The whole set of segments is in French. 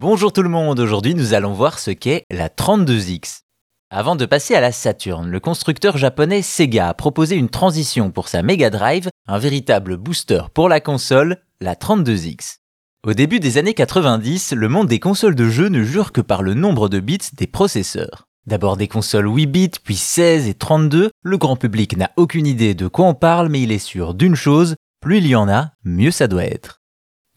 Bonjour tout le monde, aujourd'hui nous allons voir ce qu'est la 32X. Avant de passer à la Saturn, le constructeur japonais Sega a proposé une transition pour sa Mega Drive, un véritable booster pour la console, la 32X. Au début des années 90, le monde des consoles de jeux ne jure que par le nombre de bits des processeurs. D'abord des consoles 8 bits, puis 16 et 32, le grand public n'a aucune idée de quoi on parle, mais il est sûr d'une chose, plus il y en a, mieux ça doit être.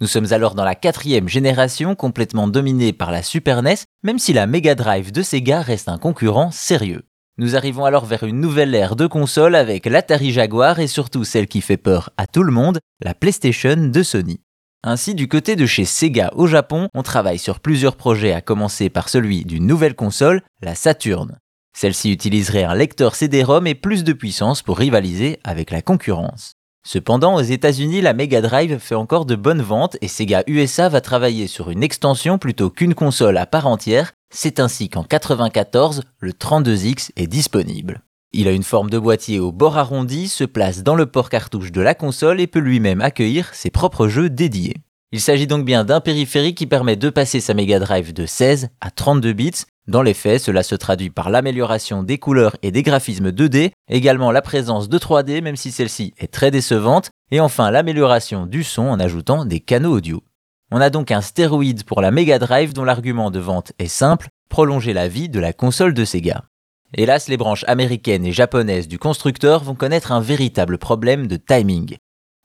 Nous sommes alors dans la quatrième génération complètement dominée par la Super NES, même si la Mega Drive de Sega reste un concurrent sérieux. Nous arrivons alors vers une nouvelle ère de consoles avec l'Atari Jaguar et surtout celle qui fait peur à tout le monde, la PlayStation de Sony. Ainsi, du côté de chez Sega au Japon, on travaille sur plusieurs projets à commencer par celui d'une nouvelle console, la Saturn. Celle-ci utiliserait un lecteur CD-ROM et plus de puissance pour rivaliser avec la concurrence. Cependant, aux États-Unis, la Mega Drive fait encore de bonnes ventes et Sega USA va travailler sur une extension plutôt qu'une console à part entière. C'est ainsi qu'en 94, le 32X est disponible. Il a une forme de boîtier au bord arrondi, se place dans le port cartouche de la console et peut lui-même accueillir ses propres jeux dédiés. Il s'agit donc bien d'un périphérique qui permet de passer sa Mega Drive de 16 à 32 bits dans les faits, cela se traduit par l'amélioration des couleurs et des graphismes 2D, également la présence de 3D même si celle-ci est très décevante, et enfin l'amélioration du son en ajoutant des canaux audio. On a donc un stéroïde pour la Mega Drive dont l'argument de vente est simple, prolonger la vie de la console de Sega. Hélas, les branches américaines et japonaises du constructeur vont connaître un véritable problème de timing.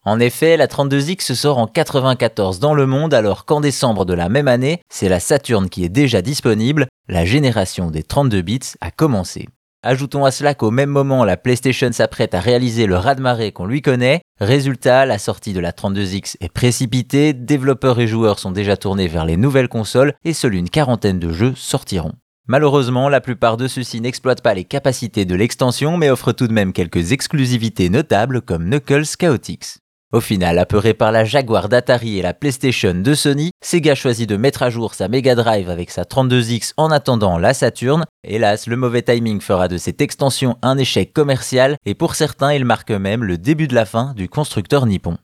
En effet, la 32X sort en 94 dans le monde alors qu'en décembre de la même année, c'est la Saturn qui est déjà disponible, la génération des 32 bits a commencé. Ajoutons à cela qu'au même moment, la PlayStation s'apprête à réaliser le raz-de-marée qu'on lui connaît. Résultat, la sortie de la 32X est précipitée, développeurs et joueurs sont déjà tournés vers les nouvelles consoles et seule une quarantaine de jeux sortiront. Malheureusement, la plupart de ceux-ci n'exploitent pas les capacités de l'extension mais offrent tout de même quelques exclusivités notables comme Knuckles Chaotix. Au final, apeuré par la Jaguar d'Atari et la PlayStation de Sony, Sega choisit de mettre à jour sa Mega Drive avec sa 32X en attendant la Saturn. Hélas, le mauvais timing fera de cette extension un échec commercial et pour certains, il marque même le début de la fin du constructeur nippon.